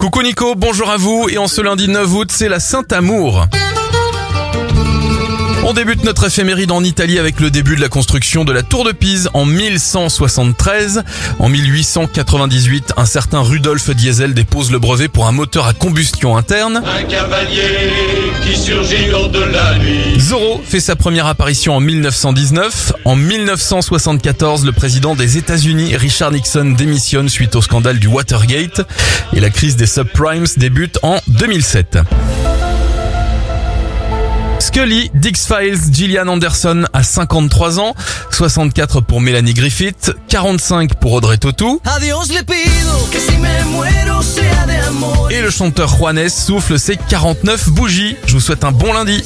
Coucou Nico, bonjour à vous et en ce lundi 9 août, c'est la Saint-Amour. On débute notre éphéméride en Italie avec le début de la construction de la tour de Pise en 1173. En 1898, un certain Rudolf Diesel dépose le brevet pour un moteur à combustion interne. Hors de la nuit. Zorro fait sa première apparition en 1919. En 1974, le président des États-Unis, Richard Nixon, démissionne suite au scandale du Watergate. Et la crise des subprimes débute en 2007. Scully, Dix-Files, Gillian Anderson à 53 ans, 64 pour Mélanie Griffith, 45 pour Audrey Tautou. A Dios le pido chanteur Juanes souffle ses 49 bougies. Je vous souhaite un bon lundi.